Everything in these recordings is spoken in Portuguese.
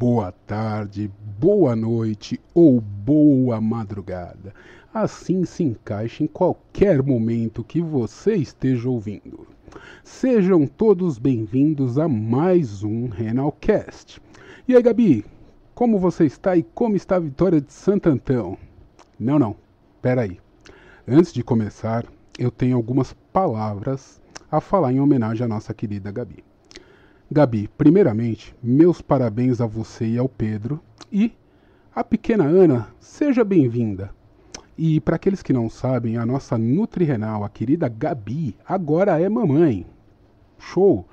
Boa tarde, boa noite ou boa madrugada. Assim se encaixa em qualquer momento que você esteja ouvindo. Sejam todos bem-vindos a mais um Renalcast. E aí, Gabi, como você está e como está a vitória de Santo Antão? Não, não, peraí. Antes de começar, eu tenho algumas palavras a falar em homenagem à nossa querida Gabi. Gabi, primeiramente, meus parabéns a você e ao Pedro. E a pequena Ana, seja bem-vinda. E para aqueles que não sabem, a nossa Nutri Renal, a querida Gabi, agora é mamãe. Show!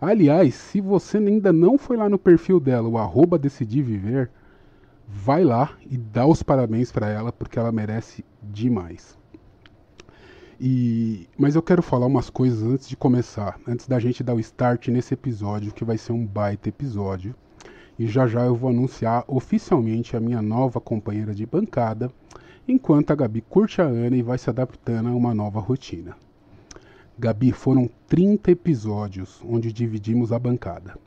Aliás, se você ainda não foi lá no perfil dela, o arroba Decidir Viver, vai lá e dá os parabéns para ela, porque ela merece demais. E, mas eu quero falar umas coisas antes de começar, antes da gente dar o start nesse episódio, que vai ser um baita episódio. E já já eu vou anunciar oficialmente a minha nova companheira de bancada, enquanto a Gabi curte a Ana e vai se adaptando a uma nova rotina. Gabi, foram 30 episódios onde dividimos a bancada.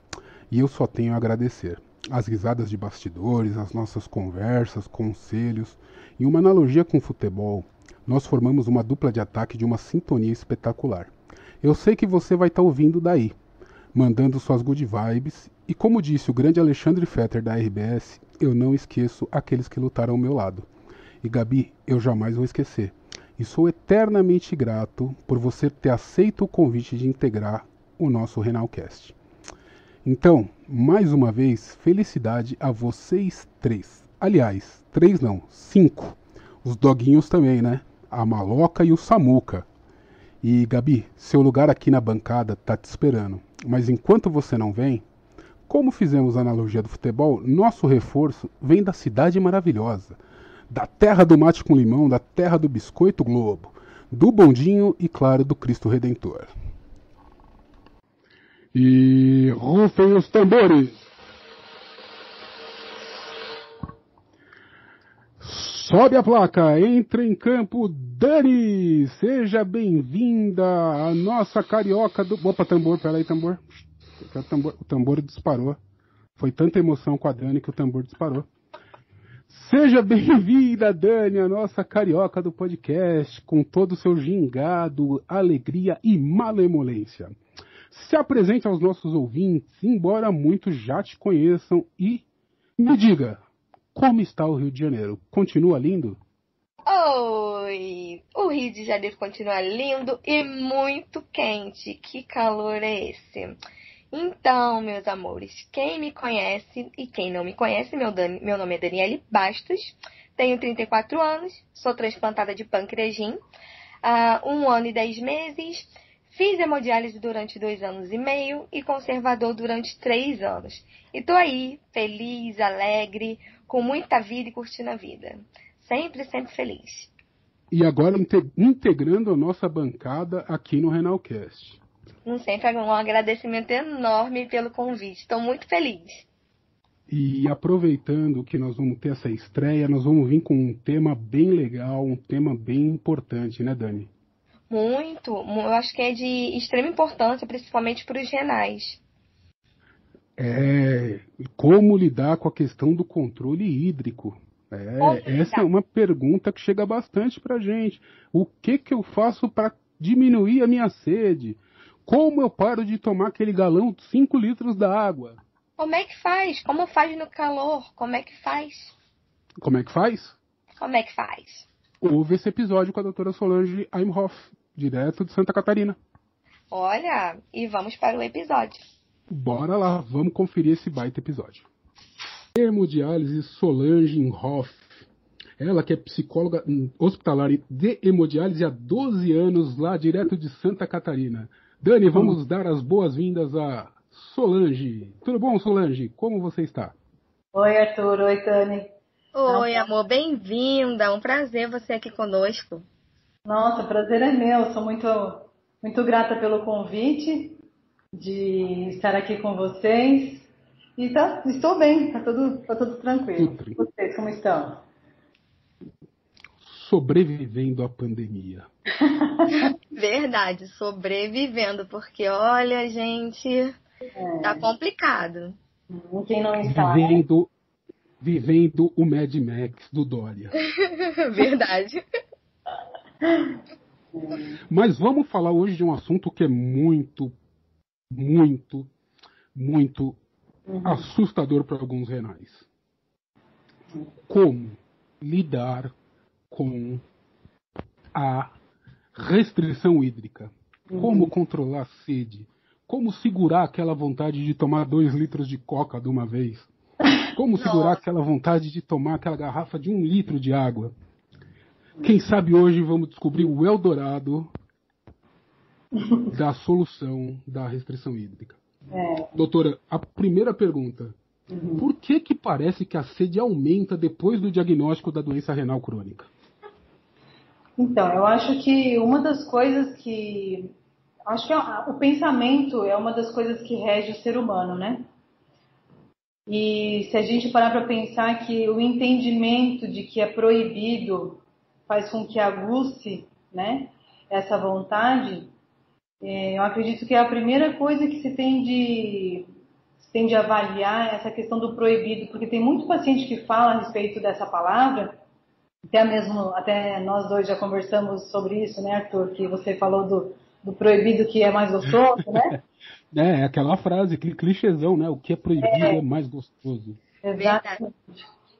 E eu só tenho a agradecer. As risadas de bastidores, as nossas conversas, conselhos e uma analogia com futebol nós formamos uma dupla de ataque de uma sintonia espetacular. Eu sei que você vai estar tá ouvindo daí, mandando suas good vibes, e como disse o grande Alexandre Fetter da RBS, eu não esqueço aqueles que lutaram ao meu lado. E Gabi, eu jamais vou esquecer. E sou eternamente grato por você ter aceito o convite de integrar o nosso Renalcast. Então, mais uma vez, felicidade a vocês três. Aliás, três não, cinco. Os doguinhos também, né? A Maloca e o Samuca. E Gabi, seu lugar aqui na bancada tá te esperando. Mas enquanto você não vem, como fizemos a analogia do futebol, nosso reforço vem da cidade maravilhosa, da terra do mate com limão, da terra do biscoito globo, do bondinho e claro do Cristo Redentor. E rufem os tambores! Sobe a placa, entra em campo Dani! Seja bem-vinda à nossa carioca do. Opa, tambor, peraí. O tambor, o tambor disparou. Foi tanta emoção com a Dani que o tambor disparou. Seja bem-vinda, Dani, a nossa carioca do podcast, com todo o seu gingado, alegria e malemolência. Se apresente aos nossos ouvintes, embora muitos já te conheçam, e me diga, como está o Rio de Janeiro? Continua lindo? Oi! O Rio de Janeiro continua lindo e muito quente. Que calor é esse? Então, meus amores, quem me conhece e quem não me conhece, meu, Dani, meu nome é Daniele Bastos, tenho 34 anos, sou transplantada de pâncreas há um ano e dez meses, fiz hemodiálise durante dois anos e meio e conservador durante três anos. E tô aí, feliz, alegre, com muita vida e curtindo a vida. Sempre, sempre feliz. E agora integrando a nossa bancada aqui no Renalcast. Um sempre um agradecimento enorme pelo convite. Estou muito feliz. E aproveitando que nós vamos ter essa estreia, nós vamos vir com um tema bem legal, um tema bem importante, né, Dani? Muito. Eu acho que é de extrema importância, principalmente para os renais. É, como lidar com a questão do controle hídrico? É, essa é uma pergunta que chega bastante para gente. O que, que eu faço para diminuir a minha sede? Como eu paro de tomar aquele galão de 5 litros da água? Como é que faz? Como faz no calor? Como é que faz? Como é que faz? Como é que faz? Houve esse episódio com a doutora Solange Eimhoff, direto de Santa Catarina. Olha, e vamos para o episódio. Bora lá, vamos conferir esse baita episódio. Hemodiálise Solange Hoff. Ela que é psicóloga hospitalar de hemodiálise há 12 anos, lá direto de Santa Catarina. Dani, vamos dar as boas-vindas a Solange. Tudo bom, Solange? Como você está? Oi, Arthur. Oi, Dani. Oi, amor. Bem-vinda. Um prazer você aqui conosco. Nossa, prazer é meu. Sou muito, muito grata pelo convite de estar aqui com vocês. E tá, estou bem, tá tudo, tá tudo tranquilo. Tudo vocês, como estão? Sobrevivendo à pandemia. Verdade, sobrevivendo, porque olha, gente, É. Tá complicado. Quem não está. Vivendo, vivendo o Mad Max do Dória. Verdade. Mas vamos falar hoje de um assunto que é muito, muito, muito uhum. assustador para alguns renais. Como lidar com a restrição hídrica? Como uhum. controlar a sede? Como segurar aquela vontade de tomar dois litros de coca de uma vez? Como segurar aquela vontade de tomar aquela garrafa de um litro de água? Quem sabe hoje vamos descobrir o Eldorado da solução da restrição hídrica. É. Doutora, a primeira pergunta. Uhum. Por que que parece que a sede aumenta depois do diagnóstico da doença renal crônica? Então, eu acho que uma das coisas que acho que o pensamento é uma das coisas que rege o ser humano, né? E se a gente parar para pensar que o entendimento de que é proibido faz com que aguce, né, essa vontade, é, eu acredito que é a primeira coisa que se tem de se tem de avaliar essa questão do proibido, porque tem muito paciente que fala a respeito dessa palavra, até mesmo, até nós dois já conversamos sobre isso, né, Arthur, que você falou do, do proibido que é mais gostoso, né? É, é aquela frase, aquele clichêzão, né? O que é proibido é, é mais gostoso. Exatamente.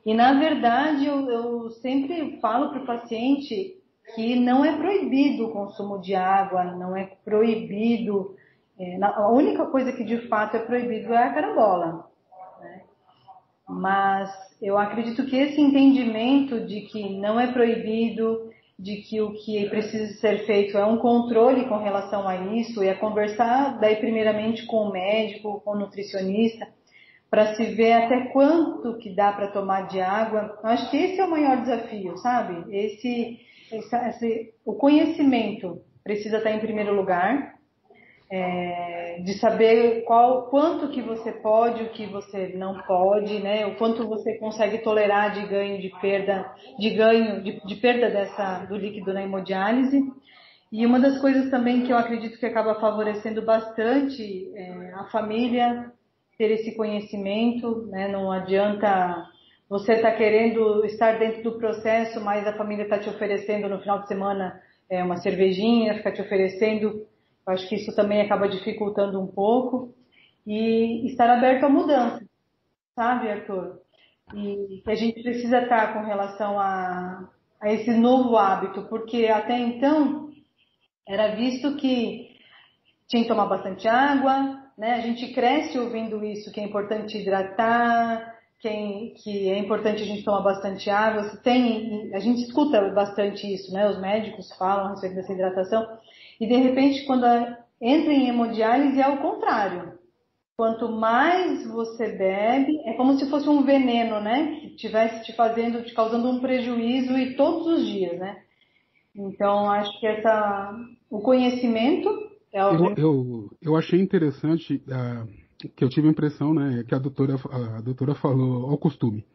E na verdade eu, eu sempre falo para o paciente que não é proibido o consumo de água, não é proibido. É, a única coisa que de fato é proibido é a carambola. Né? Mas eu acredito que esse entendimento de que não é proibido, de que o que precisa ser feito é um controle com relação a isso, e é conversar daí primeiramente com o médico, com o nutricionista, para se ver até quanto que dá para tomar de água. Eu acho que esse é o maior desafio, sabe? Esse, esse o conhecimento precisa estar em primeiro lugar, é, de saber qual, quanto que você pode, o que você não pode, né? O quanto você consegue tolerar de ganho, de perda, de ganho, de, de perda dessa do líquido na hemodiálise. E uma das coisas também que eu acredito que acaba favorecendo bastante é, a família ter esse conhecimento, né? Não adianta você estar tá querendo estar dentro do processo, mas a família está te oferecendo no final de semana é, uma cervejinha, fica te oferecendo. Eu acho que isso também acaba dificultando um pouco. E estar aberto à mudança, sabe, Arthur? E que a gente precisa estar com relação a, a esse novo hábito, porque até então era visto que tinha que tomar bastante água, né? A gente cresce ouvindo isso, que é importante hidratar, que, que é importante a gente tomar bastante água. Tem, a gente escuta bastante isso, né? Os médicos falam a respeito dessa hidratação. E de repente, quando entra em hemodiálise, é o contrário. Quanto mais você bebe, é como se fosse um veneno, né? Que estivesse te fazendo, te causando um prejuízo e todos os dias, né? Então, acho que essa, o conhecimento é eu, eu, eu achei interessante uh, que eu tive a impressão, né, que a doutora, a doutora falou ao costume.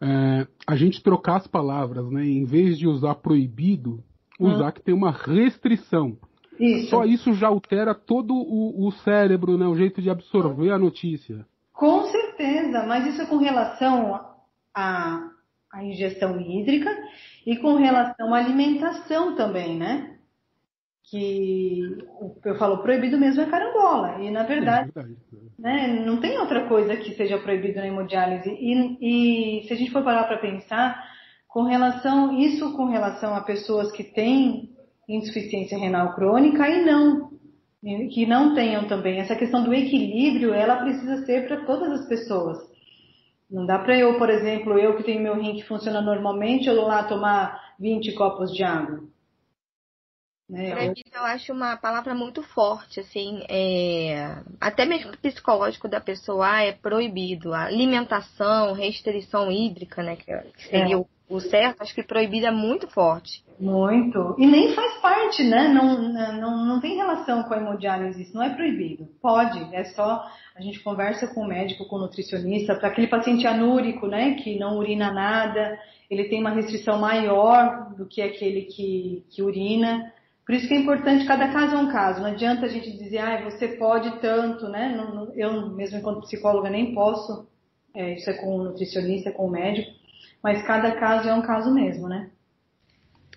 Uh, a gente trocar as palavras, né, em vez de usar proibido, usar hum. que tem uma restrição. Isso. Só isso já altera todo o, o cérebro, né, o jeito de absorver a notícia. Com certeza, mas isso é com relação à, à ingestão hídrica e com relação à alimentação também, né? Que eu falo proibido mesmo é carambola. E na verdade, é verdade. Né, não tem outra coisa que seja proibido na hemodiálise. E, e se a gente for parar para pensar, com relação, isso com relação a pessoas que têm insuficiência renal crônica e não, que não tenham também. Essa questão do equilíbrio, ela precisa ser para todas as pessoas. Não dá para eu, por exemplo, eu que tenho meu rim que funciona normalmente, eu lá tomar 20 copos de água. É, Proibido eu acho uma palavra muito forte, assim, é... até mesmo psicológico da pessoa, ah, é proibido. A alimentação, restrição hídrica, né, que seria é. o, o certo, acho que proibido é muito forte. Muito. E nem faz parte, né? Não, não, não tem relação com a hemodiálise, isso não é proibido. Pode, é só a gente conversa com o médico, com o nutricionista, para aquele paciente anúrico, né, que não urina nada, ele tem uma restrição maior do que aquele que, que urina Por isso que é importante, cada caso é um caso. Não adianta a gente dizer, ah, você pode tanto, né? Eu, mesmo enquanto psicóloga, nem posso. É, isso é com o nutricionista, com o médico. Mas cada caso é um caso mesmo, né?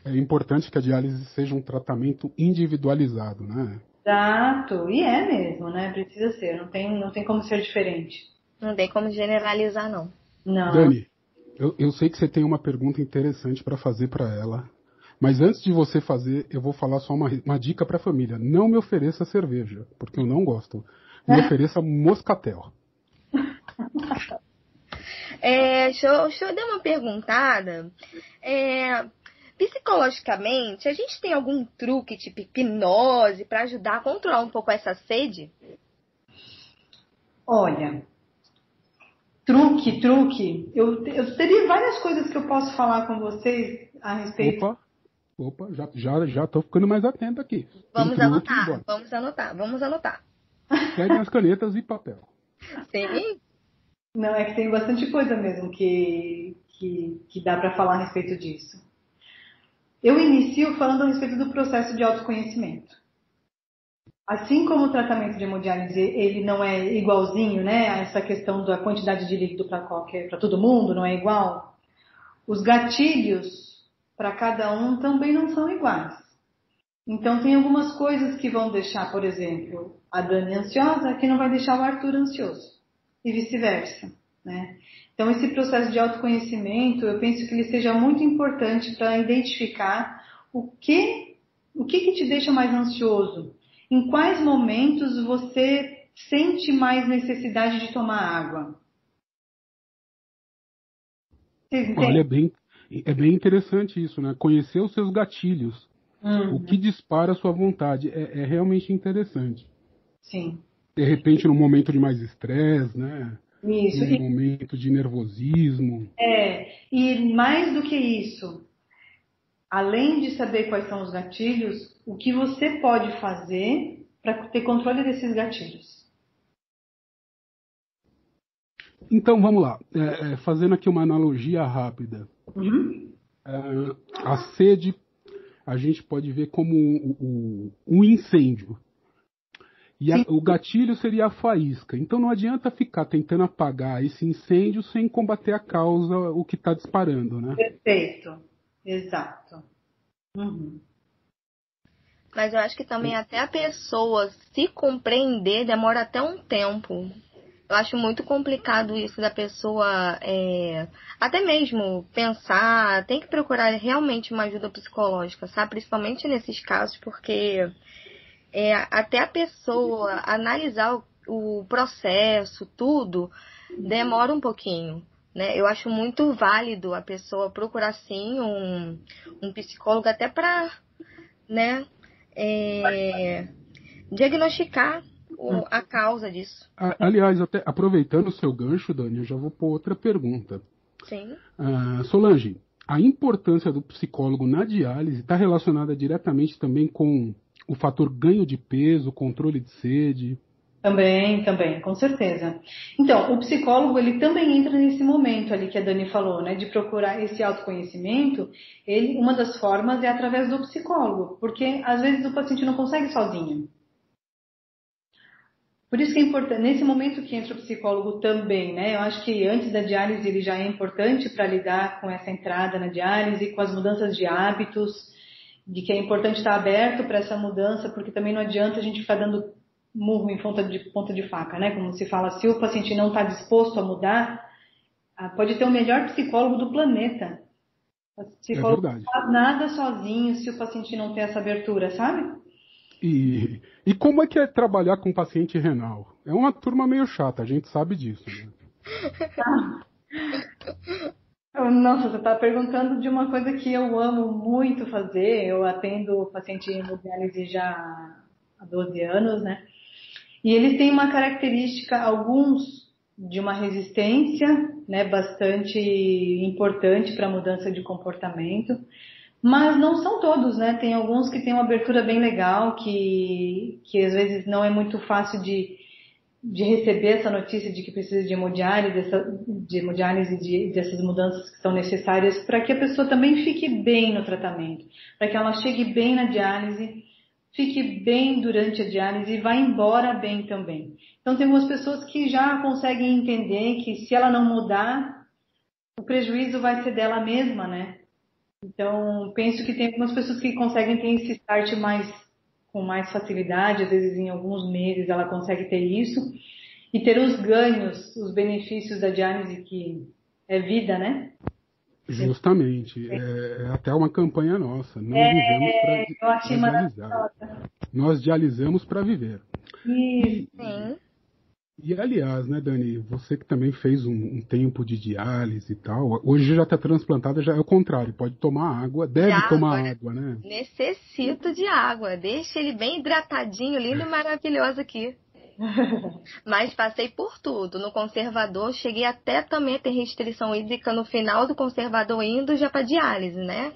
É importante que a diálise seja um tratamento individualizado, né? Exato, e é mesmo, né? Precisa ser, não tem, não tem como ser diferente. Não tem como generalizar, não. Não. Dani, eu, eu sei que você tem uma pergunta interessante para fazer para ela. Mas antes de você fazer, eu vou falar só uma, uma dica para a família. Não me ofereça cerveja, porque eu não gosto. Me ofereça moscatel. É, deixa, eu, deixa eu dar uma perguntada. É, psicologicamente, a gente tem algum truque tipo hipnose para ajudar a controlar um pouco essa sede? Olha, truque, truque. Eu, eu teria várias coisas que eu posso falar com vocês a respeito. Opa, opa, já, já, já tô ficando mais atento aqui. Vamos anotar, vamos anotar, vamos anotar. Peguem as canetas e papel. Sim. Não, é que tem bastante coisa mesmo que, que, que dá para falar a respeito disso. Eu inicio falando a respeito do processo de autoconhecimento. Assim como o tratamento de hemodiálise ele não é igualzinho, né, a essa questão da quantidade de líquido para qualquer, para todo mundo, não é igual. Os gatilhos para cada um também não são iguais. Então tem algumas coisas que vão deixar, por exemplo, a Dani ansiosa que não vai deixar o Arthur ansioso e vice-versa, né? Então esse processo de autoconhecimento, eu penso que ele seja muito importante para identificar o que o que, que te deixa mais ansioso, em quais momentos você sente mais necessidade de tomar água? Olha, é bem, é bem interessante isso, né? Conhecer os seus gatilhos. Uhum. O que dispara a sua vontade. É, é, realmente interessante. Sim. De repente, num momento de mais estresse, né? Isso. Num e... momento de nervosismo. É, e mais do que isso, além de saber quais são os gatilhos, o que você pode fazer para ter controle desses gatilhos. Então vamos lá, é, é, fazendo aqui uma analogia rápida. Uhum. É, a sede a gente pode ver como um, um, um incêndio. E a, o gatilho seria a faísca. Então não adianta ficar tentando apagar esse incêndio sem combater a causa, o que está disparando, né? Perfeito. Exato. Uhum. Mas eu acho que também até a pessoa se compreender demora até um tempo. Eu acho muito complicado isso da pessoa é, até mesmo pensar, tem que procurar realmente uma ajuda psicológica, sabe? Principalmente nesses casos, porque é, até a pessoa analisar o, o processo, tudo, demora um pouquinho. Né? Eu acho muito válido a pessoa procurar sim um, um psicólogo até para né, é, diagnosticar o, a causa disso. Aliás, até aproveitando o seu gancho, Dani, eu já vou pôr outra pergunta. Sim. Uh, Solange, a importância do psicólogo na diálise está relacionada diretamente também com o fator ganho de peso, controle de sede? Também, também, com certeza. Então, o psicólogo, ele também entra nesse momento ali que a Dani falou, né, de procurar esse autoconhecimento. Ele, uma das formas é através do psicólogo, porque às vezes o paciente não consegue sozinho. Por isso que é importante, nesse momento que entra o psicólogo também, né? Eu acho que antes da diálise ele já é importante para lidar com essa entrada na diálise, com as mudanças de hábitos, de que é importante estar aberto para essa mudança, porque também não adianta a gente ficar dando murro em ponta de, ponta de faca, né? Como se fala, se o paciente não está disposto a mudar, ah, pode ter o melhor psicólogo do planeta. O psicólogo é não faz nada sozinho se o paciente não tem essa abertura, sabe? E, e como é que é trabalhar com paciente renal? É uma turma meio chata, a gente sabe disso. Né? Nossa, você está perguntando de uma coisa que eu amo muito fazer. Eu atendo paciente hemodiálise já há 12 anos, né? E eles têm uma característica, alguns de uma resistência, né, bastante importante para a mudança de comportamento, mas não são todos, né? Tem alguns que têm uma abertura bem legal, que, que às vezes não é muito fácil de, de receber essa notícia de que precisa de hemodiálise, dessa, de hemodiálise de, dessas mudanças que são necessárias para que a pessoa também fique bem no tratamento, para que ela chegue bem na diálise, fique bem durante a diálise e vá embora bem também. Então tem algumas pessoas que já conseguem entender que se ela não mudar, o prejuízo vai ser dela mesma, né? Então penso que tem algumas pessoas que conseguem ter esse start mais com mais facilidade, às vezes em alguns meses ela consegue ter isso e ter os ganhos, os benefícios da diálise que é vida, né? Justamente, é, é até uma campanha nossa. Não é, vivemos para dializar. Nós dializamos para viver. Isso. Sim. E aliás, né, Dani, você que também fez um, um tempo de diálise e tal, hoje já está transplantada, já é o contrário, pode tomar água, deve de tomar água, água, né? Necessito de água, deixa ele bem hidratadinho, lindo e maravilhoso aqui. Mas passei por tudo. No conservador, cheguei até também a ter restrição hídrica no final do conservador indo já para diálise, né?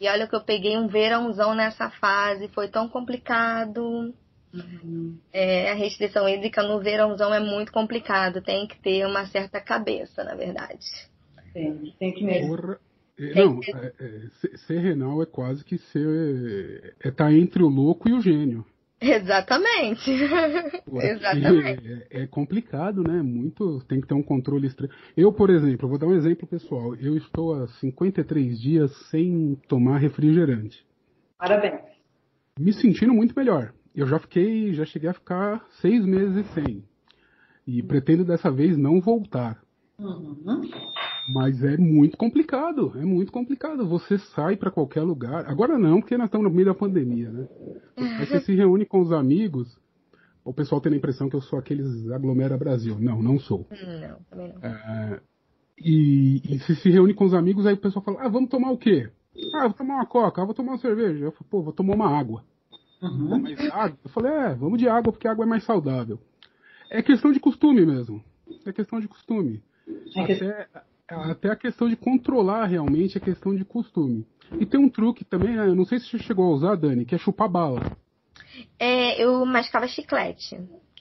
E olha que eu peguei um verãozão nessa fase, foi tão complicado. Uhum. É, a restrição hídrica no verãozão é muito complicado, tem que ter uma certa cabeça, na verdade. Tem, tem que mesmo. Porra. É, não, é, é, ser renal é quase que ser. É estar tá entre o louco e o gênio. Exatamente. Exatamente. É, é, complicado, né? Muito. Tem que ter um controle extremo. Eu, por exemplo, vou dar um exemplo pessoal. Eu estou há 53 dias sem tomar refrigerante. Parabéns. Me sentindo muito melhor eu já fiquei, já cheguei a ficar seis meses sem. E pretendo dessa vez não voltar. Uhum. Mas é muito complicado, é muito complicado. Você sai para qualquer lugar. Agora não, porque nós estamos no meio da pandemia, né? Aí você se reúne com os amigos. O pessoal tem a impressão que eu sou aqueles aglomera Brasil. Não, não sou. Não, também não. É, e, e se se reúne com os amigos, aí o pessoal fala: Ah, vamos tomar o quê? Ah, vou tomar uma coca, ah, vou tomar uma cerveja. Eu falo, pô, vou tomar uma água. Uhum. Mais água? Eu falei, é, vamos de água porque a água é mais saudável. É questão de costume mesmo. É questão de costume. É até, até a questão de controlar realmente é questão de costume. E tem um truque também, né? Eu não sei se você chegou a usar, Dani, que é chupar bala. É, eu mascava chiclete.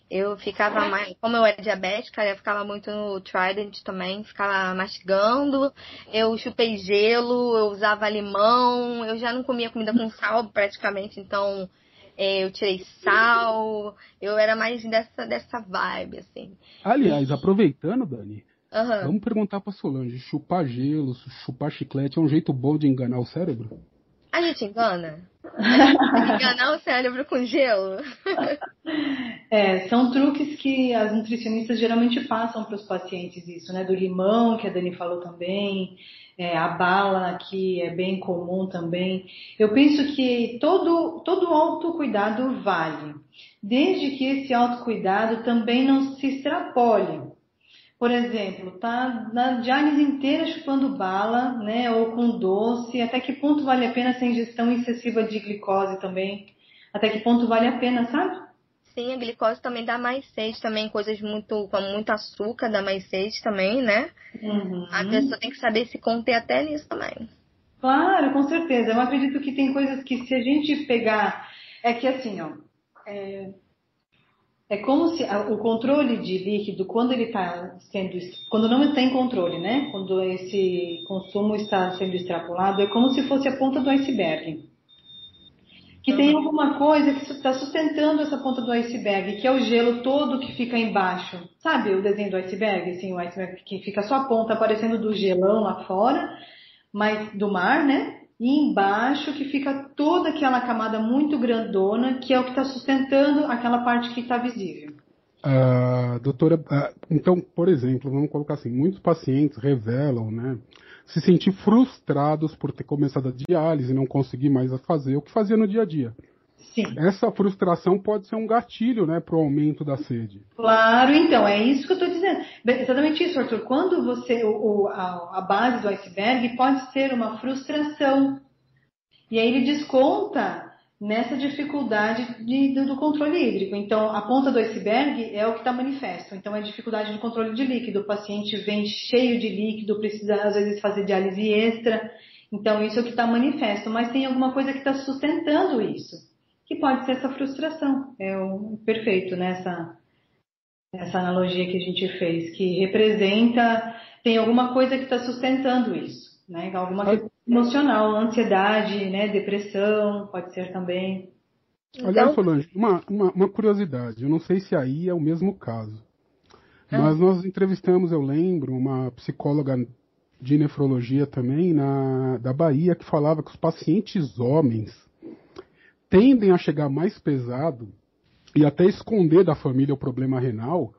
Eu ficava mais. Como eu era diabética, eu ficava muito no Trident também, ficava mastigando. Eu chupei gelo, eu usava limão, eu já não comia comida com sal praticamente, então é, eu tirei sal, eu era mais dessa, dessa vibe, assim. Aliás, aproveitando, Dani, uhum. vamos perguntar pra Solange, chupar gelo, chupar chiclete é um jeito bom de enganar o cérebro? A gente engana? enganar o cérebro com gelo? é, são truques que as nutricionistas geralmente passam para os pacientes isso, né? Do limão, que a Dani falou também, é, a bala, que é bem comum também. Eu penso que todo, todo autocuidado vale, desde que esse autocuidado também não se extrapole. Por exemplo, tá na diálise inteira chupando bala, né, ou com doce, até que ponto vale a pena essa ingestão excessiva de glicose também? Até que ponto vale a pena, sabe? Sim, a glicose também dá mais sede também, coisas muito, com muito açúcar dá mais sede também, né? Uhum. A pessoa tem que saber se conter até nisso também. Claro, com certeza. Eu acredito que tem coisas que se a gente pegar, é que assim, ó, é, é como se o controle de líquido, quando ele está sendo, quando não está em controle, né? Quando esse consumo está sendo extrapolado, é como se fosse a ponta do iceberg que tem alguma coisa que está sustentando essa ponta do iceberg, que é o gelo todo que fica embaixo. Sabe o desenho do iceberg? Assim, o iceberg que fica só a ponta aparecendo do gelão lá fora, mas do mar, né? E embaixo que fica toda aquela camada muito grandona, que é o que está sustentando aquela parte que está visível. Uh, doutora, uh, então, por exemplo, vamos colocar assim, muitos pacientes revelam, né, se sentir frustrados por ter começado a diálise e não conseguir mais fazer o que fazia no dia a dia. Sim. Essa frustração pode ser um gatilho, né, para o aumento da sede. Claro, então, é isso que eu estou dizendo. Exatamente isso, Arthur. Quando você, o, a, a base do iceberg pode ser uma frustração. E aí ele desconta nessa dificuldade de, do, do, controle hídrico. Então, a ponta do iceberg é o que está manifesto. Então, é dificuldade de controle de líquido. O paciente vem cheio de líquido, precisa às vezes fazer diálise extra. Então, isso é o que está manifesto. Mas tem alguma coisa que está sustentando isso, que pode ser essa frustração. É o perfeito nessa. essa analogia que a gente fez, que representa, tem alguma coisa que está sustentando isso, né? Alguma coisa emocional, ansiedade, né? Depressão, pode ser também. Aliás, então... Solange, uma, uma, uma, curiosidade, eu não sei se aí é o mesmo caso, ah. mas nós entrevistamos, eu lembro, uma psicóloga de nefrologia também na, da Bahia que falava que os pacientes homens tendem a chegar mais pesado e até esconder da família o problema renal.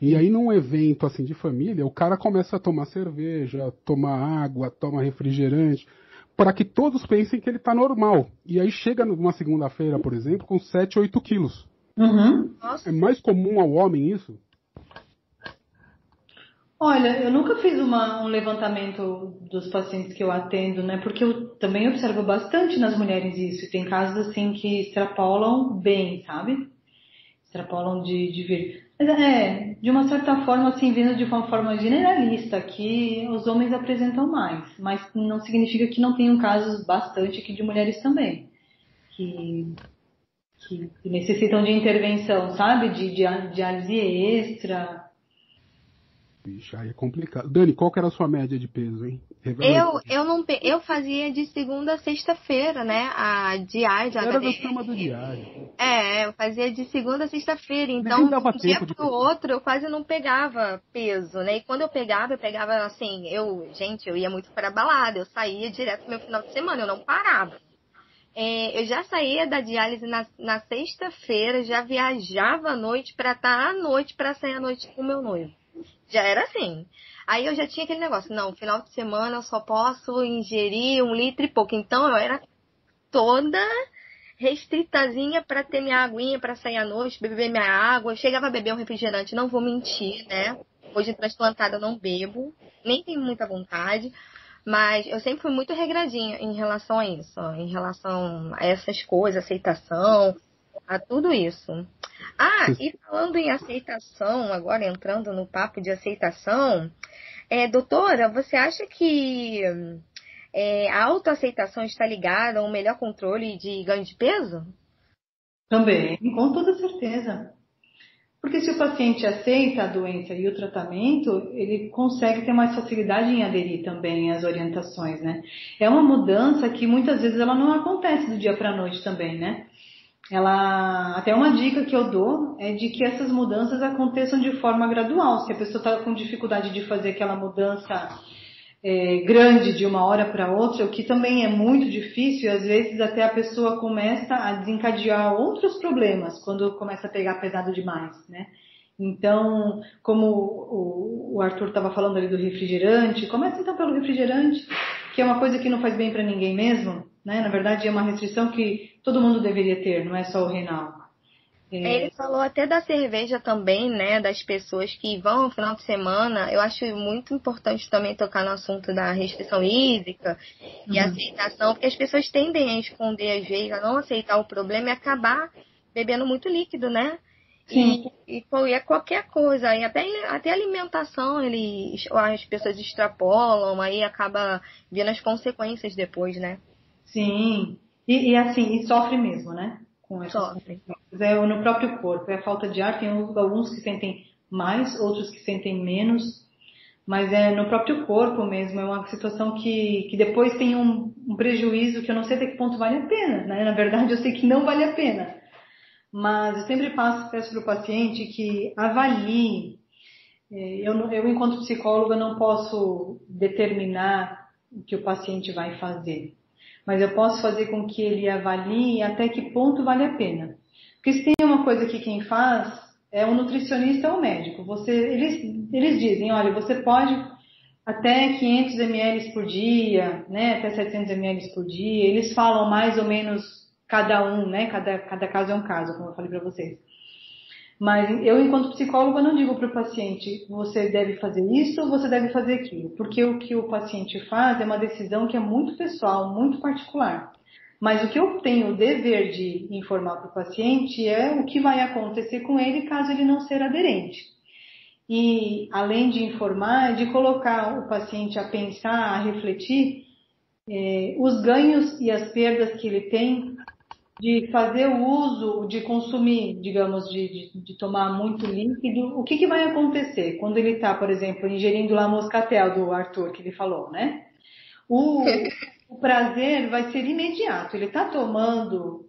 E aí, num evento assim de família, o cara começa a tomar cerveja, tomar água, toma refrigerante, para que todos pensem que ele está normal. E aí chega numa segunda-feira, por exemplo, com 7, 8 quilos. Uhum. É mais comum ao homem isso? Olha, eu nunca fiz uma, um levantamento dos pacientes que eu atendo, né? Porque eu também observo bastante nas mulheres isso. E tem casos assim que extrapolam bem, sabe? Extrapolam de, de vir. É, de uma certa forma, assim, vindo de uma forma generalista, que os homens apresentam mais. Mas não significa que não tenham casos bastante aqui de mulheres também. Que, que necessitam de intervenção, sabe? De, de diálise extra Bicho, aí é complicado. Dani, qual que era a sua média de peso, hein? eu, eu, não, eu fazia de segunda a sexta-feira, né? A diária. Era da cama do diário. É, eu fazia de segunda a sexta-feira. Então, de um dia pro outro, eu quase não pegava peso, né? E quando eu pegava, eu pegava assim, eu, gente, eu ia muito para balada, eu saía direto no meu final de semana, eu não parava. É, eu já saía da diálise na, na sexta-feira, já viajava à noite para estar tá à noite para sair à noite com o meu noivo. Já era assim. Aí eu já tinha aquele negócio, não, final de semana eu só posso ingerir um litro e pouco. Então eu era toda restritazinha para ter minha aguinha para sair à noite, beber minha água. Eu chegava a beber um refrigerante, não vou mentir, né? Hoje transplantada eu não bebo, nem tenho muita vontade. Mas eu sempre fui muito regradinha em relação a isso, em relação a essas coisas, aceitação, a tudo isso. Ah, e falando em aceitação, agora entrando no papo de aceitação, é, doutora, você acha que é, a autoaceitação está ligada a um melhor controle de ganho de peso? Também, com toda certeza. Porque se o paciente aceita a doença e o tratamento, ele consegue ter mais facilidade em aderir também às orientações, né? É uma mudança que muitas vezes ela não acontece do dia para a noite também, né? Ela até uma dica que eu dou é de que essas mudanças aconteçam de forma gradual. Se a pessoa está com dificuldade de fazer aquela mudança é, grande de uma hora para outra, o que também é muito difícil, e às vezes até a pessoa começa a desencadear outros problemas quando começa a pegar pesado demais, né? Então, como o, Arthur estava falando ali do refrigerante, começa então pelo refrigerante, que é uma coisa que não faz bem para ninguém mesmo, né? Na verdade, é uma restrição que todo mundo deveria ter, não é só o renal. É... Ele falou até da cerveja também, né? Das pessoas que vão no final de semana. Eu acho muito importante também tocar no assunto da restrição hídrica e uhum. aceitação, porque as pessoas tendem a esconder às vezes, a não aceitar o problema e acabar bebendo muito líquido, né? Sim. E, e, e é qualquer coisa, e até, até alimentação eles, as pessoas extrapolam, aí acaba vendo as consequências depois, né? Sim. E, e assim, e sofre mesmo, né? Com sofre. É no próprio corpo. É a falta de ar. Tem alguns que sentem mais, outros que sentem menos. Mas é no próprio corpo mesmo. É uma situação que, que depois tem um, um prejuízo que eu não sei até que ponto vale a pena. Né? Na verdade, eu sei que não vale a pena. Mas eu sempre passo, peço para o paciente que avalie. É, eu, eu, enquanto psicóloga, não posso determinar o que o paciente vai fazer mas eu posso fazer com que ele avalie até que ponto vale a pena. Porque se tem uma coisa que quem faz é o nutricionista ou o médico. Você, eles, eles dizem, olha, você pode até 500 ml por dia, né, até 700 ml por dia. Eles falam mais ou menos cada um, né, cada, cada caso é um caso, como eu falei para vocês. Mas eu, enquanto psicóloga, não digo para o paciente você deve fazer isso ou você deve fazer aquilo, porque o que o paciente faz é uma decisão que é muito pessoal, muito particular. Mas o que eu tenho o dever de informar para o paciente é o que vai acontecer com ele caso ele não ser aderente. E além de informar, de colocar o paciente a pensar, a refletir eh, os ganhos e as perdas que ele tem de fazer o uso, de consumir, digamos, de, de, de tomar muito líquido, o que, que vai acontecer quando ele está, por exemplo, ingerindo lá moscatel do Arthur, que ele falou, né? O, o prazer vai ser imediato. Ele está tomando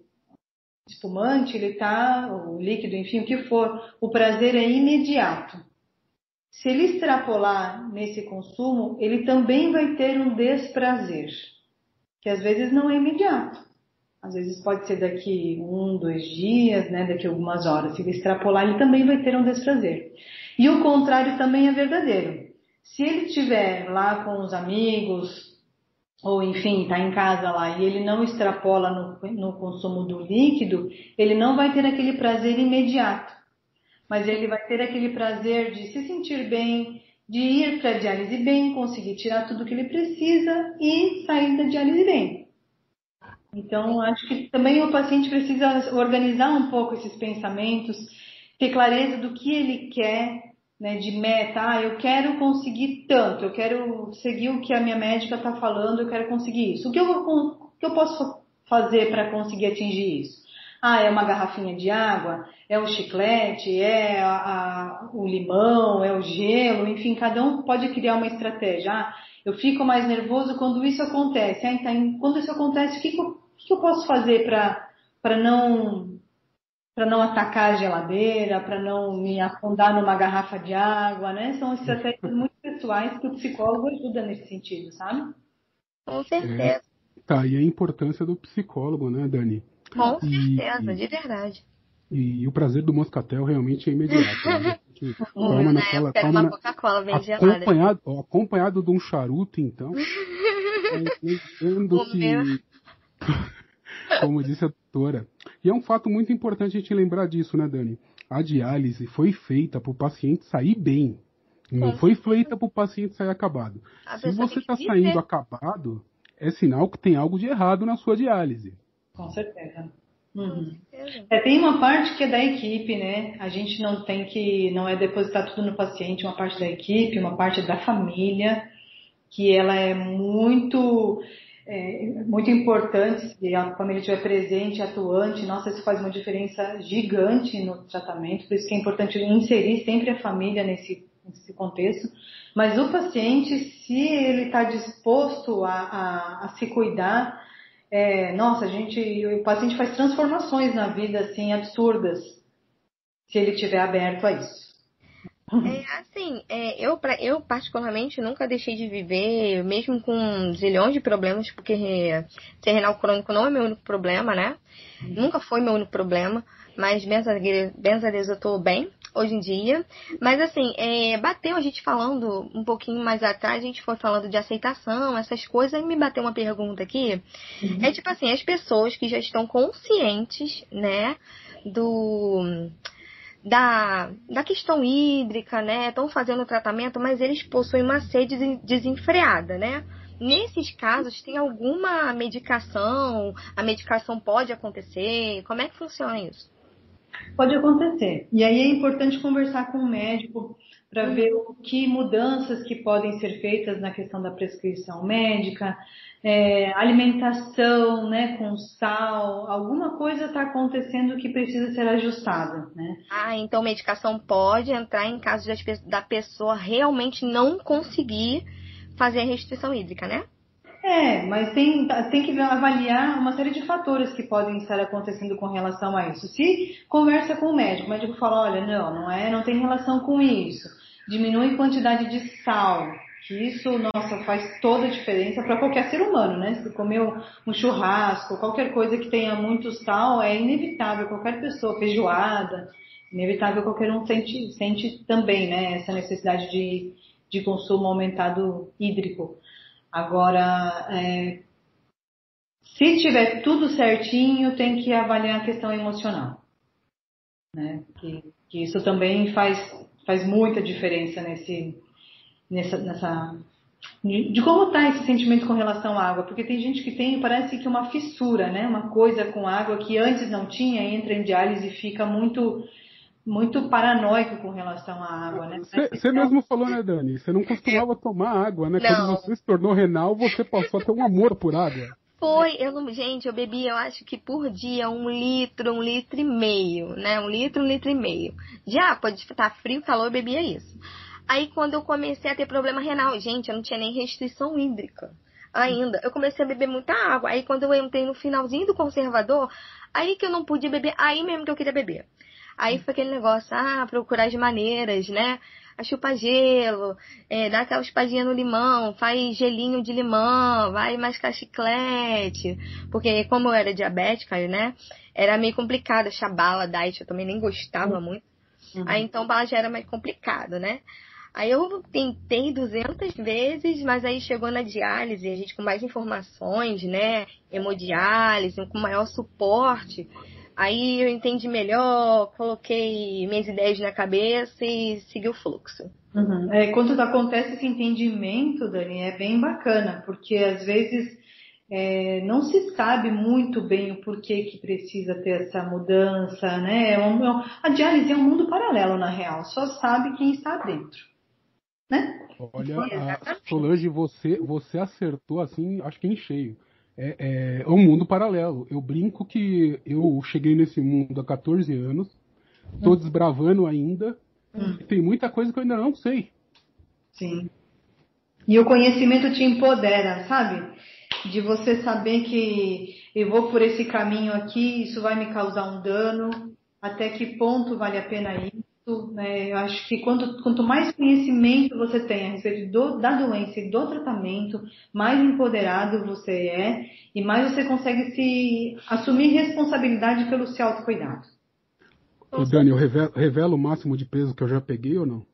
espumante, ele está, o líquido, enfim, o que for, o prazer é imediato. Se ele extrapolar nesse consumo, ele também vai ter um desprazer, que às vezes não é imediato. Às vezes pode ser daqui um, dois dias, né, daqui algumas horas. Se ele extrapolar, ele também vai ter um desprazer. E o contrário também é verdadeiro. Se ele estiver lá com os amigos, ou enfim, está em casa lá, e ele não extrapola no, no consumo do líquido, ele não vai ter aquele prazer imediato. Mas ele vai ter aquele prazer de se sentir bem, de ir para a diálise bem, conseguir tirar tudo que ele precisa e sair da diálise bem. Então, acho que também o paciente precisa organizar um pouco esses pensamentos, ter clareza do que ele quer, né, de meta. Ah, eu quero conseguir tanto, eu quero seguir o que a minha médica está falando, eu quero conseguir isso. O que eu, o que eu posso fazer para conseguir atingir isso? Ah, é uma garrafinha de água, é o chiclete, é a, a, o limão, é o gelo, enfim, cada um pode criar uma estratégia. Ah, eu fico mais nervoso quando isso acontece. Ah, então, quando isso acontece, o que, que eu posso fazer para não para não atacar a geladeira, para não me afundar numa garrafa de água, né? São estratégias muito pessoais que o psicólogo ajuda nesse sentido, sabe? Com certeza. É, tá, e a importância do psicólogo, né, Dani? Com e, certeza, e, de verdade. E, e, o prazer do moscatel realmente é imediato. Né? Toma naquela, toma na, Coca-Cola bem acompanhado, gelada. acompanhado de um charuto, então. entendo que, como disse a doutora, e é um fato muito importante a gente lembrar disso, né, Dani? A diálise foi feita para o paciente sair bem. Não foi feita para o paciente sair acabado. A Se você está saindo acabado, é sinal que tem algo de errado na sua diálise. Com certeza. Uhum. É, tem uma parte que é da equipe, né? A gente não tem que, não é depositar tudo no paciente, uma parte da equipe, uma parte da família, que ela é muito é, muito importante se a família estiver presente, atuante. Nossa, isso faz uma diferença gigante no tratamento, por isso que é importante inserir sempre a família nesse, nesse contexto. Mas o paciente, se ele está disposto a, a, a, se cuidar, é, nossa, a gente, o paciente faz transformações na vida assim absurdas, se ele estiver aberto a isso. É assim, é, eu, pra, eu particularmente nunca deixei de viver, mesmo com zilhões de problemas, porque ser renal crônico não é meu único problema, né? Uhum. Nunca foi meu único problema, mas benza a Deus eu tô bem hoje em dia. Mas assim, é, bateu a gente falando um pouquinho mais atrás, a gente foi falando de aceitação, essas coisas, e me bateu uma pergunta aqui. Uhum. É tipo assim, as pessoas que já estão conscientes, né, do da, da questão hídrica, né? Estão fazendo o tratamento, mas eles possuem uma sede desenfreada, né? Nesses casos, tem alguma medicação? A medicação pode acontecer? Como é que funciona isso? Pode acontecer. E aí é importante conversar com o médico para ver o que mudanças que podem ser feitas na questão da prescrição médica, é, alimentação, né, com sal, alguma coisa está acontecendo que precisa ser ajustada, né? Ah, então medicação pode entrar em caso da pessoa realmente não conseguir fazer a restrição hídrica, né? É, mas tem, tem que avaliar uma série de fatores que podem estar acontecendo com relação a isso. Se conversa com o médico, o médico fala, olha, não, não é, não tem relação com isso diminui a quantidade de sal, que isso, nossa, faz toda a diferença para qualquer ser humano, né? Se comeu um churrasco, qualquer coisa que tenha muito sal, é inevitável, qualquer pessoa, feijoada, inevitável qualquer um sente, sente também, né? Essa necessidade de, de consumo aumentado hídrico. Agora, é, se tiver tudo certinho, tem que avaliar a questão emocional. Né? Que, que isso também faz faz muita diferença nesse, nessa, nessa de como está esse sentimento com relação à água, porque tem gente que tem, parece que uma fissura, né? Uma coisa com água que antes não tinha, entra em diálise e fica muito muito paranoico com relação à água, né? Você mesmo falou, né, Dani? Você não costumava tomar água, né? Não. Quando você se tornou renal, você passou a ter um amor por água. Foi, eu não, gente, eu bebi, eu acho que por dia um litro, um litro e meio, né? Um litro, um litro e meio. Já pode estar frio, calor, eu bebia isso. Aí quando eu comecei a ter problema renal, gente, eu não tinha nem restrição hídrica ainda. Eu comecei a beber muita água. Aí quando eu entrei no finalzinho do conservador, aí que eu não podia beber, aí mesmo que eu queria beber. Aí foi aquele negócio, ah, procurar as maneiras, né? A chupa gelo, é, dá aquela espadinha no limão, faz gelinho de limão, vai mascar chiclete. Porque como eu era diabética, né? Era meio complicado achar bala diet, eu também nem gostava muito. Uhum. Aí então bala já era mais complicado, né? Aí eu tentei 200 vezes, mas aí chegou na diálise, a gente com mais informações, né? Hemodiálise, com maior suporte. Aí eu entendi melhor, coloquei minhas ideias na cabeça e segui o fluxo. Uhum. É, quando acontece esse entendimento, Dani, é bem bacana, porque às vezes é, não se sabe muito bem o porquê que precisa ter essa mudança, né? É é a diálise é um mundo paralelo, na real, só sabe quem está dentro, né? Olha, Solange, você, você acertou assim, acho que em cheio é, é, um mundo paralelo. Eu brinco que eu cheguei nesse mundo há 14 anos, tô hum. desbravando ainda, hum. tem muita coisa que eu ainda não sei. Sim. E o conhecimento te empodera, sabe? De você saber que eu vou por esse caminho aqui, isso vai me causar um dano, até que ponto vale a pena ir né? Eu acho que quanto, quanto mais conhecimento você tem a respeito do, da doença e do tratamento, mais empoderado você é e mais você consegue se assumir responsabilidade pelo seu autocuidado. Ô, Dani, eu revelo, revelo, o máximo de peso que eu já peguei ou não?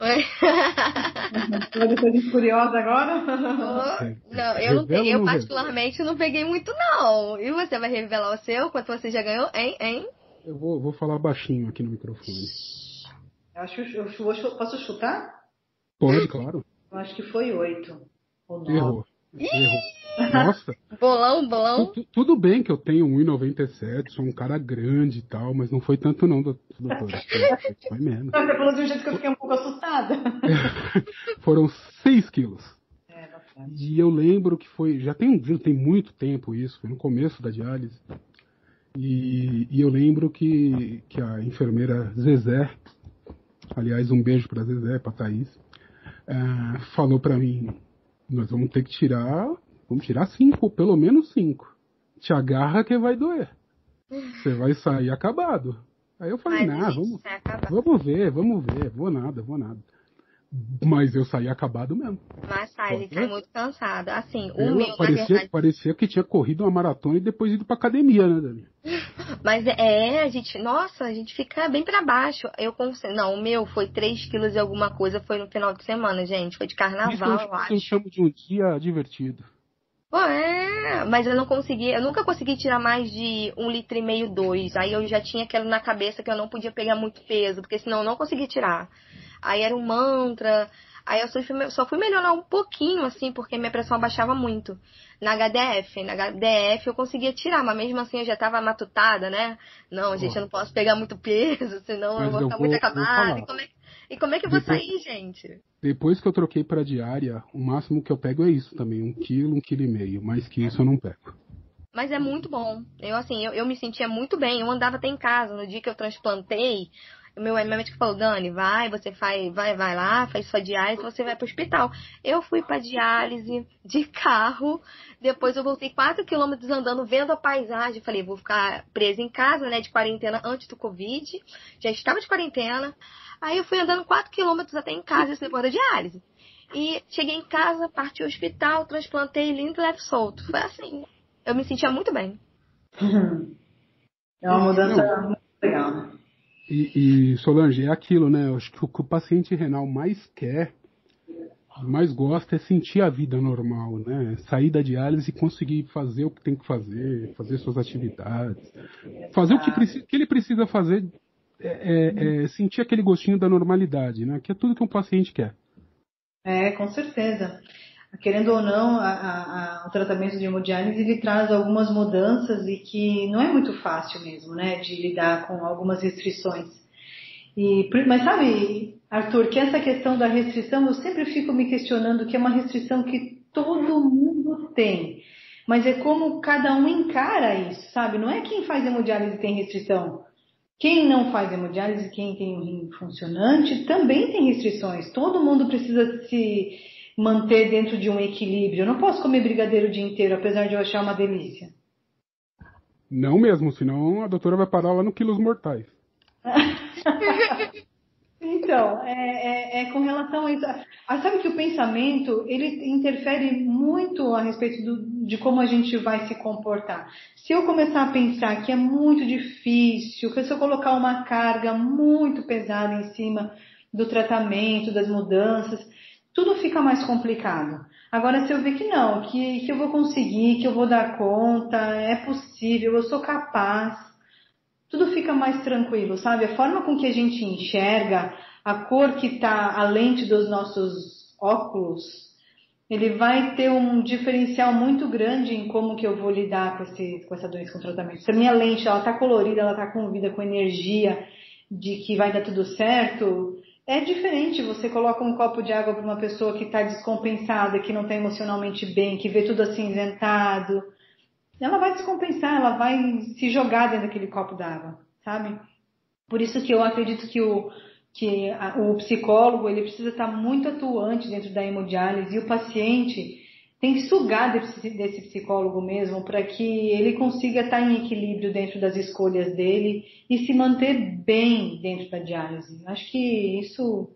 Oi? Você curiosa agora? não, eu não peguei, eu particularmente não peguei muito não. E você vai revelar o seu? Quanto você já ganhou, hein? hein? Eu vou, vou falar baixinho aqui no microfone. Eu acho que eu, posso chutar? Pode, claro. Eu acho que foi oito. Errou. Errou. Nossa. bolão, bolão. Tu, tudo bem que eu tenho 1,97, sou um cara grande e tal, mas não foi tanto não, doutora. Foi, foi menos. Você falou de um jeito que eu fiquei um pouco assustada. Foram 6 quilos. É, E eu lembro que foi, já tem, já tem muito tempo isso, foi no começo da diálise. E, e eu lembro que, que a enfermeira Zezé, aliás, um beijo para Zezé, para Thaís, é, falou para mim: nós vamos ter que tirar, vamos tirar cinco, pelo menos cinco. Te agarra que vai doer. Você vai sair acabado. Aí eu falei: não, vamos, vamos ver, vamos ver, vou nada, vou nada. Mas eu saí acabado mesmo. Mas sai, ele tá muito cansado. Assim, o eu meu, parecia, verdade... parecia que tinha corrido uma maratona e depois ido pra academia, né, Dani? Mas é, a gente, nossa, a gente fica bem para baixo. Eu consigo, não, o meu foi 3 quilos e alguma coisa, foi no final de semana, gente. Foi de carnaval, Isso eu, eu acho. Eu chamo de um dia divertido. Pô, é, mas eu não consegui, eu nunca consegui tirar mais de um litro e meio, dois. Aí eu já tinha aquilo na cabeça que eu não podia pegar muito peso, porque senão eu não conseguia tirar aí era um mantra. Aí eu só fui, só fui melhorar um pouquinho, assim, porque minha pressão abaixava muito. Na HDF, na HDF eu conseguia tirar, mas mesmo assim eu já tava matutada, né? Não, gente, eu não posso pegar muito peso, senão mas eu vou ficar muito acabada. E como, é, e como é que eu vou depois, sair, gente? Depois que eu troquei pra diária, o máximo que eu pego é isso também, um quilo, um quilo e meio. Mais que isso eu não pego. Mas é muito bom. Eu, assim, eu, eu me sentia muito bem. Eu andava até em casa. No dia que eu transplantei, meu, meu médico falou, Dani, vai, você faz, vai, vai lá, faz sua diálise, você vai pro hospital. Eu fui pra diálise de carro, depois eu voltei 4 quilômetros andando, vendo a paisagem. Falei, vou ficar presa em casa, né, de quarentena antes do Covid. Já estava de quarentena. Aí eu fui andando 4 quilômetros até em casa, isso depois da diálise. E cheguei em casa, parti ao hospital, transplantei lindo e leve solto. Foi assim. Eu me sentia muito bem. É uma mudança muito legal. E, e, Solange, é aquilo, né? Eu acho que o que o paciente renal mais quer, mais gosta, é sentir a vida normal, né? Sair da diálise e conseguir fazer o que tem que fazer, fazer suas atividades, fazer o que, precisa, que ele precisa fazer, é, é, é, sentir aquele gostinho da normalidade, né? Que é tudo que um paciente quer. É, com certeza. Querendo ou não, a, a, a, o tratamento de hemodiálise ele traz algumas mudanças e que não é muito fácil mesmo, né, de lidar com algumas restrições. E, mas sabe, Arthur, que essa questão da restrição, eu sempre fico me questionando que é uma restrição que todo mundo tem. mas é como cada um encara isso, sabe? Não é quem faz hemodiálise tem restrição. Quem não faz hemodiálise, quem tem um rim funcionante, também tem restrições. Todo mundo precisa se manter dentro de um equilíbrio. Eu não posso comer brigadeiro o dia inteiro, apesar de eu achar uma delícia. Não mesmo, senão a doutora vai parar lá no quilos mortais. então, é, é, é, com relação a isso. Ah, sabe que o pensamento, ele interfere muito a respeito do, de como a gente vai se comportar. Se eu começar a pensar que é muito difícil, que se eu colocar uma carga muito pesada em cima do tratamento, das mudanças, tudo fica mais complicado. Agora, se eu ver que não, que, que eu vou conseguir, que eu vou dar conta, é possível, eu sou capaz, tudo fica mais tranquilo, sabe? A forma com que a gente enxerga, a cor que está a lente dos nossos óculos, ele vai ter um diferencial muito grande em como que eu vou lidar com, esse, com essa doença, com o tratamento. Se a minha lente ela está colorida, ela está com vida, com energia de que vai dar tudo certo, é diferente, você coloca um copo de água para uma pessoa que está descompensada, que não está emocionalmente bem, que vê tudo acinzentado. Ela vai descompensar, ela vai se jogar dentro daquele copo d'água, sabe? Por isso que eu acredito que o, que a, o psicólogo ele precisa estar tá muito atuante dentro da hemodiálise e o paciente tem que sugar desse, desse psicólogo mesmo para que ele consiga estar em equilíbrio dentro das escolhas dele e se manter bem dentro da diálise. Acho que isso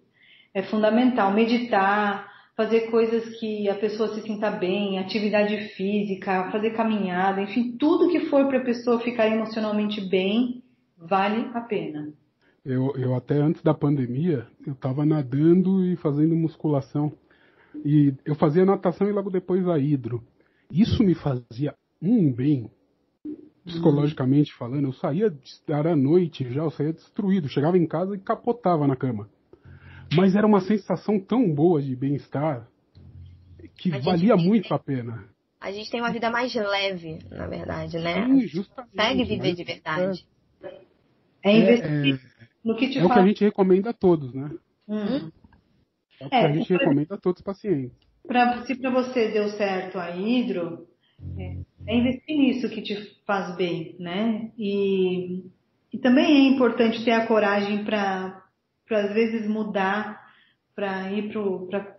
é fundamental. Meditar, fazer coisas que a pessoa se sinta bem, atividade física, fazer caminhada, enfim, tudo que for para a pessoa ficar emocionalmente bem, vale a pena. Eu, eu até antes da pandemia, eu estava nadando e fazendo musculação. E eu fazia natação e logo depois a hidro. Isso me fazia um bem, psicologicamente falando. Eu saía, era à noite já, eu saía destruído. Chegava em casa e capotava na cama. Mas era uma sensação tão boa de bem-estar que valia muito a pena. A gente tem uma vida mais leve, na verdade, né? Sim, justamente. Consegue viver de verdade. É, é investir é, no que te É faz... o que a gente recomenda a todos, né? Hum. É o que é, a gente recomenda a todos os pacientes. Pra, se para você deu certo a hidro, é, é, investir nisso que te faz bem, né? E, e também é importante ter a coragem para, às vezes, mudar para ir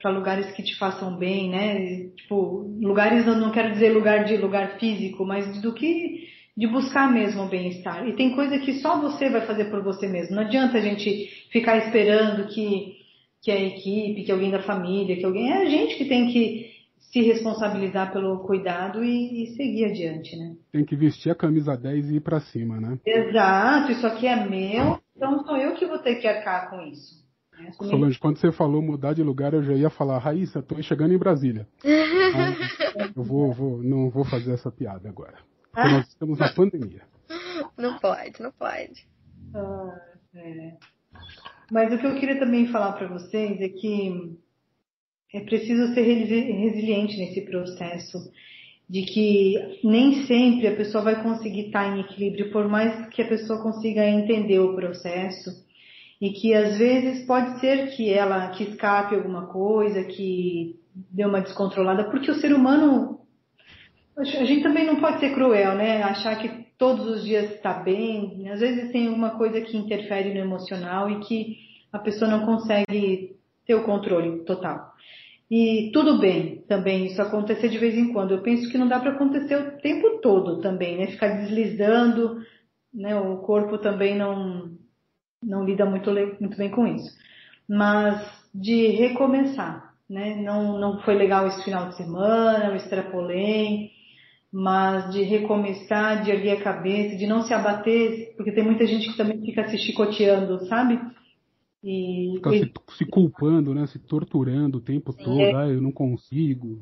para lugares que te façam bem, né? Tipo, lugares, eu não quero dizer lugar de lugar físico, mas do que de buscar mesmo o bem-estar. E tem coisa que só você vai fazer por você mesmo. Não adianta a gente ficar esperando que que é a equipe, que é alguém da família, que é alguém. É a gente que tem que se responsabilizar pelo cuidado e, e seguir adiante, né? Tem que vestir a camisa 10 e ir para cima, né? Exato, isso aqui é meu, então sou eu que vou ter que arcar com isso. Né? Solange, quando você falou mudar de lugar, eu já ia falar, Raíssa, tô chegando em Brasília. eu vou, vou, não vou fazer essa piada agora. Porque nós estamos na pandemia. Não pode, não pode. Ah, é. Mas o que eu queria também falar para vocês é que é preciso ser resiliente nesse processo, de que nem sempre a pessoa vai conseguir estar em equilíbrio, por mais que a pessoa consiga entender o processo, e que às vezes pode ser que ela que escape alguma coisa, que dê uma descontrolada, porque o ser humano a gente também não pode ser cruel, né? Achar que todos os dias está bem. Às vezes tem alguma coisa que interfere no emocional e que a pessoa não consegue ter o controle total. E tudo bem também isso acontecer de vez em quando. Eu penso que não dá para acontecer o tempo todo também, né? Ficar deslizando, né? O corpo também não não lida muito, muito bem com isso. Mas de recomeçar, né? Não, não foi legal esse final de semana, eu extrapolei, mas de recomeçar, de erguer a cabeça, de não se abater, porque tem muita gente que também fica se chicoteando, sabe? E, fica. Se, se, culpando, né? Se torturando o tempo todo, é. ah, eu não consigo.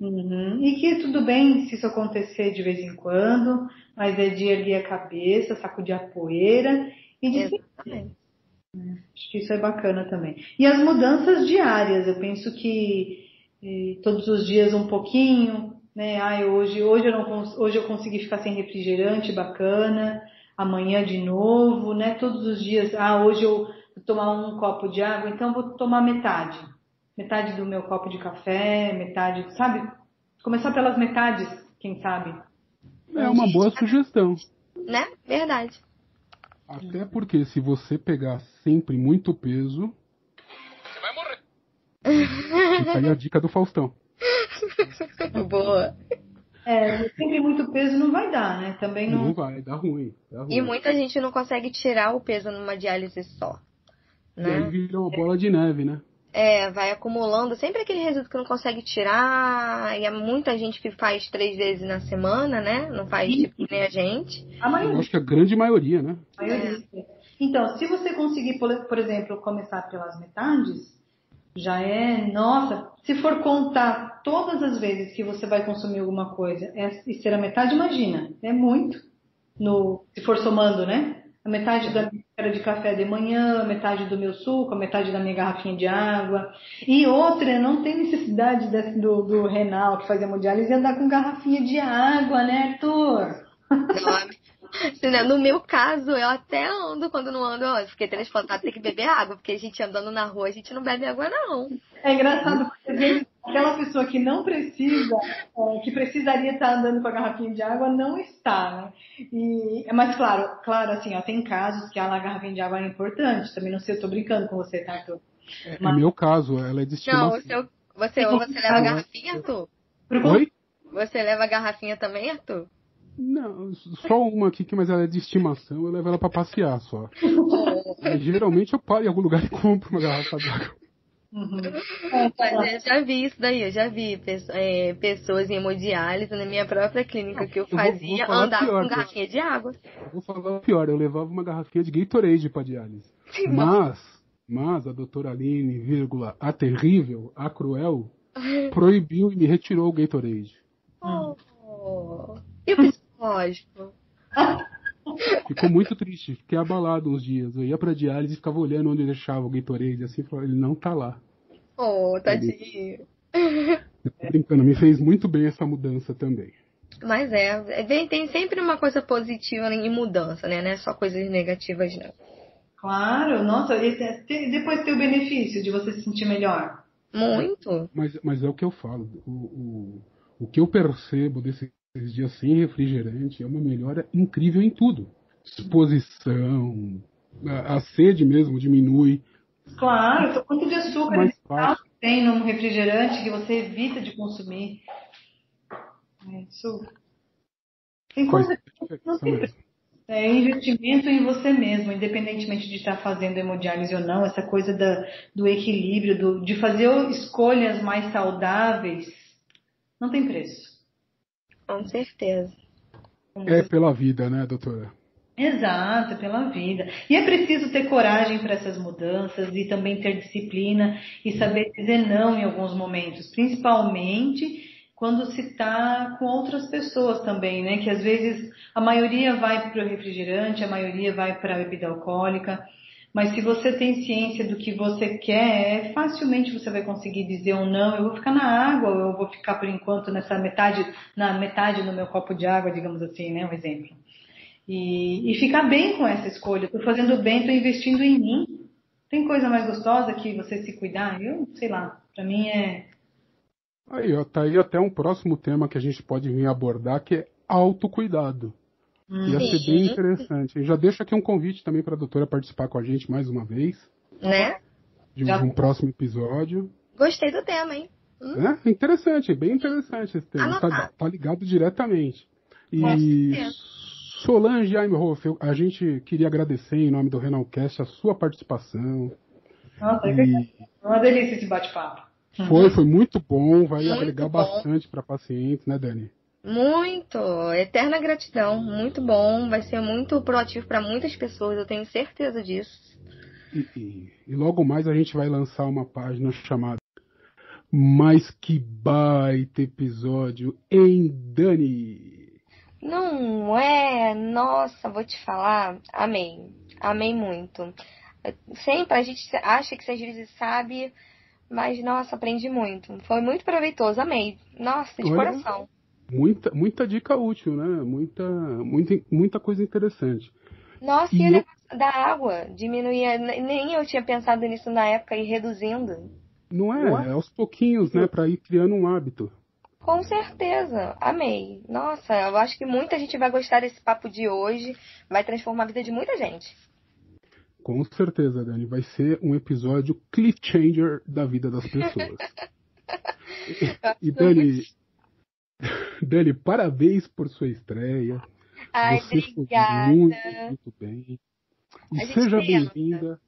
Uhum. E que tudo bem se isso acontecer de vez em quando, mas é de erguer a cabeça, sacudir a poeira e de Exatamente. É, acho que isso é bacana também. E as mudanças diárias, eu penso que eh, todos os dias um pouquinho, né? Ai, hoje, hoje, eu não, hoje eu consegui ficar sem refrigerante, bacana. Amanhã de novo, né? Todos os dias, ah, hoje eu vou tomar um copo de água, então vou tomar metade. Metade do meu copo de café, metade, sabe? Começar pelas metades quem sabe. É uma boa sugestão. Né? Verdade. Até porque se você pegar sempre muito peso. Você vai morrer. Fica aí a dica do Faustão. Boa. É, sempre muito peso não vai dar, né? Também não. Não vai, dá ruim, dá ruim. E muita gente não consegue tirar o peso numa diálise só. Né? E aí vira uma bola de neve, né? É, vai acumulando sempre aquele resíduo que não consegue tirar. E é muita gente que faz três vezes na semana, né? Não faz Sim. tipo nem a gente. A maioria. Eu acho que a grande maioria, né? A maioria. Então, se você conseguir, por exemplo, começar pelas metades, já é, nossa, se for contar todas as vezes que você vai consumir alguma coisa é- e ser a metade, imagina, é muito. No, se for somando, né? A metade da minha xícara de café de manhã, a metade do meu suco, a metade da minha garrafinha de água. E outra, não tem necessidade desse- do, do renal que faz hemodiálise andar com garrafinha de água, né, Arthur? Não, No meu caso, eu até ando quando não ando, ó, eu fiquei transplantado, tem que beber água, porque a gente andando na rua, a gente não bebe água, não. É engraçado porque aquela pessoa que não precisa, é, que precisaria estar andando com a garrafinha de água, não está, né? E, mas claro, claro, assim, ó, tem casos que a garrafinha de água é importante. Também não sei, eu tô brincando com você, tá, Arthur? É, Mas- é meu caso, ela é de Não, estimação. o seu, você, ou você leva a garrafinha, Arthur? Oi? Você leva a garrafinha também, Arthur? Não, só uma aqui, mas ela é de estimação, eu levo ela pra passear só. Aí, geralmente eu paro em algum lugar e compro uma garrafa d'água. Uhum. É, Mas eu já vi isso daí, eu já vi é, pessoas em hemodiálise na minha própria clínica que eu Eu vou- vou fazia andar pior, com garrafinha de água. Eu vou falar o pior, eu levava uma garrafinha de Gatorade pra diálise. Mas, mas a doutora Aline, vírgula, a terrível, a cruel, proibiu e me retirou o Gatorade. Oh. E o psicológico? Ficou muito triste, fiquei abalado uns dias. Eu ia pra diálise e ficava olhando onde eu deixava o Gatorade, assim, falava, ele não tá lá. Oh, tadinho. Eu tô brincando, me fez muito bem essa mudança também. Mas é, é tem sempre uma coisa positiva em mudança, né? Não é só coisas negativas, não. Claro, nossa, e depois tem o benefício de você se sentir melhor. Muito. Mas, mas é o que eu falo. O, o, o que eu percebo desses dias sem refrigerante é uma melhora incrível em tudo. Disposição, a, a sede mesmo diminui. Claro, quanto de açúcar Mais tem num refrigerante que você evita de consumir. É, Isso. Tem coisa que não diferença tem preço. É investimento em você mesmo, independentemente de estar fazendo hemodiálise ou não, essa coisa da, do equilíbrio, do, de fazer escolhas mais saudáveis, não tem preço. Com certeza. É pela vida, né, doutora? Exato, é pela vida. E é preciso ter coragem para essas mudanças e também ter disciplina e saber dizer não em alguns momentos, principalmente quando se está com outras pessoas também, né? Que às vezes a maioria vai para o refrigerante, a maioria vai para a bebida alcoólica, mas se você tem ciência do que você quer, facilmente você vai conseguir dizer um não, eu vou ficar na água, ou eu vou ficar por enquanto nessa metade, na metade no meu copo de água, digamos assim, né? Um exemplo. E, e ficar bem com essa escolha. Estou fazendo bem, estou investindo em mim. Tem coisa mais gostosa que você se cuidar? Eu sei lá. Para mim é. Aí, ó, tá aí até um próximo tema que a gente pode vir abordar, que é autocuidado. Ia ser bem interessante. Eu já deixo aqui um convite também para a doutora participar com a gente mais uma vez, Né? de um, Já. um próximo episódio. Gostei do tema, hein? É interessante, bem interessante esse tema. Tá, tá ligado diretamente. Com E. Solange Aimhoff, eu- a gente queria agradecer em nome do Renalcast a sua participação. Nossa, é E uma delícia esse bate-papo. foi, foi muito bom, vai Muito agregar bom. bastante para pacientes, né, Dani? Muito. Eterna gratidão. Muito bom. Vai ser muito proativo para muitas pessoas, eu tenho certeza disso. E, e- e logo mais a gente vai lançar uma página chamada Mas que baita episódio em Dani! Não é? Nossa, vou te falar. Amei. Amei muito. Sempre a gente acha que às vezes sabe, mas nossa, aprendi muito. Foi muito proveitoso. Amei. Nossa, de Olha. coração. Muita, muita dica útil, né? Muita, muita, muita coisa interessante. Nossa, E e o eu- negócio da água diminuía. Nem eu tinha pensado nisso na época e reduzindo. Não é? Boa. É aos pouquinhos, né? Para ir criando um hábito. Com certeza, amei. Nossa, eu acho que muita gente vai gostar desse papo de hoje, vai transformar a vida de muita gente. Com certeza, Dani, vai ser um episódio cliffhanger da vida das pessoas. e, e Dani, Dani, parabéns por sua estreia. Ai, Você obrigada. foi muito, muito bem. E seja bem-vinda.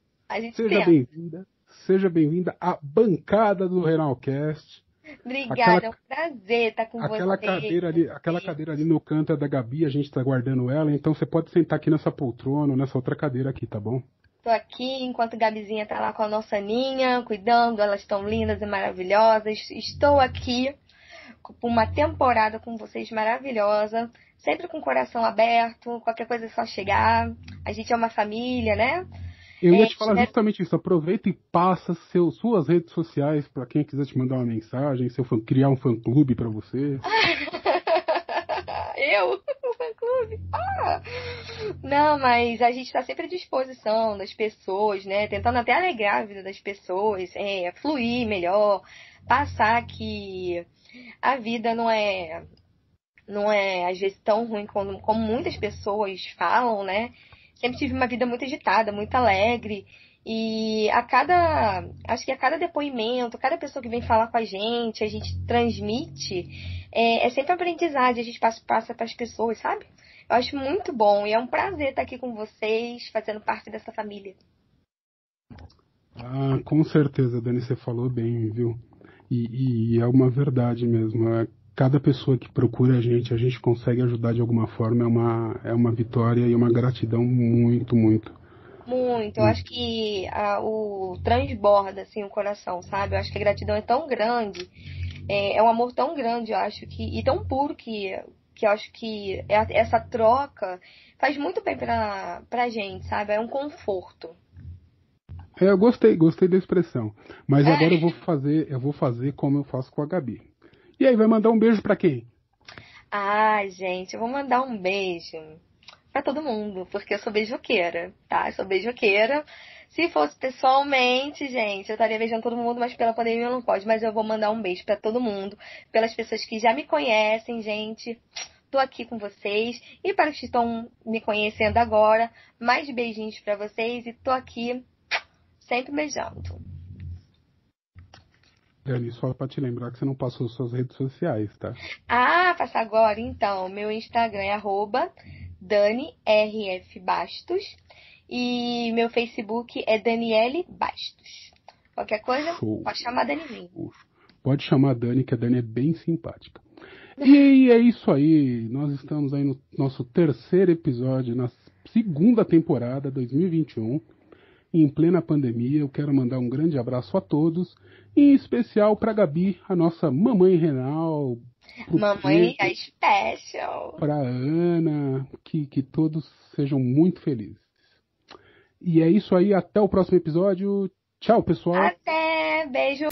Seja bem-vinda. Seja bem-vinda à bancada do Renalcast. Obrigada, aquela, é um prazer estar com aquela você. Cadeira ali, aquela cadeira ali no canto é da Gabi, a gente está guardando ela, então você pode sentar aqui nessa poltrona, nessa outra cadeira aqui, tá bom? Tô aqui enquanto a Gabizinha tá lá com a nossa Aninha, cuidando, elas estão lindas e maravilhosas. Estou aqui por uma temporada com vocês maravilhosa, sempre com o coração aberto, qualquer coisa é só chegar. A gente é uma família, né? Eu ia te falar justamente isso. Aproveita e passa seu, suas redes sociais para quem quiser te mandar uma mensagem, seu fã, criar um fã clube para você. Eu? Um fã clube? Ah! Não, mas a gente está sempre à disposição das pessoas, né? Tentando até alegrar a vida das pessoas, é, fluir melhor, passar que a vida não é não é às vezes tão ruim como, como muitas pessoas falam, né? sempre tive uma vida muito agitada, muito alegre. E a cada. Acho que a cada depoimento, cada pessoa que vem falar com a gente, a gente transmite, é, é sempre aprendizagem, a gente passa, para as pessoas, sabe? Eu acho muito bom e é um prazer estar aqui com vocês, fazendo parte dessa família. Ah, com certeza, Dani, você falou bem, viu? E, e é uma verdade mesmo. É cada pessoa que procura a gente, a gente consegue ajudar de alguma forma, é uma, é uma vitória e uma gratidão muito, muito. Muito, eu acho que a, o transborda assim o coração, sabe? Eu acho que a gratidão é tão grande, é, é um amor tão grande, eu acho que e tão puro que que eu acho que é essa troca faz muito bem pra, pra gente, sabe? É um conforto. É, eu gostei, gostei da expressão. Mas é. agora eu vou fazer, eu vou fazer como eu faço com a Gabi. E aí, vai mandar um beijo para quem? Ah, gente, eu vou mandar um beijo para todo mundo, porque eu sou beijoqueira, tá? Eu sou beijoqueira. Se fosse pessoalmente, gente, eu estaria beijando todo mundo, mas pela pandemia não pode. Mas eu vou mandar um beijo para todo mundo, pelas pessoas que já me conhecem, gente. Tô aqui com vocês. E para os que estão me conhecendo agora, mais beijinhos para vocês. E tô aqui sempre beijando. Dani, só para te lembrar que você não passou suas redes sociais, tá? Ah, passa agora então. Meu Instagram é arroba DaniRFBastos e meu Facebook é Daniele Bastos. Qualquer coisa, Show. pode chamar Danizinho. Pode chamar a Dani, que a Dani é bem simpática. E é isso aí. Nós estamos aí no nosso terceiro episódio, na segunda temporada 2021 em plena pandemia. Eu quero mandar um grande abraço a todos, em especial para Gabi, a nossa mamãe renal. Mamãe Pedro, special. Para Ana, que, que todos sejam muito felizes. E é isso aí, até o próximo episódio. Tchau, pessoal. Até, beijo.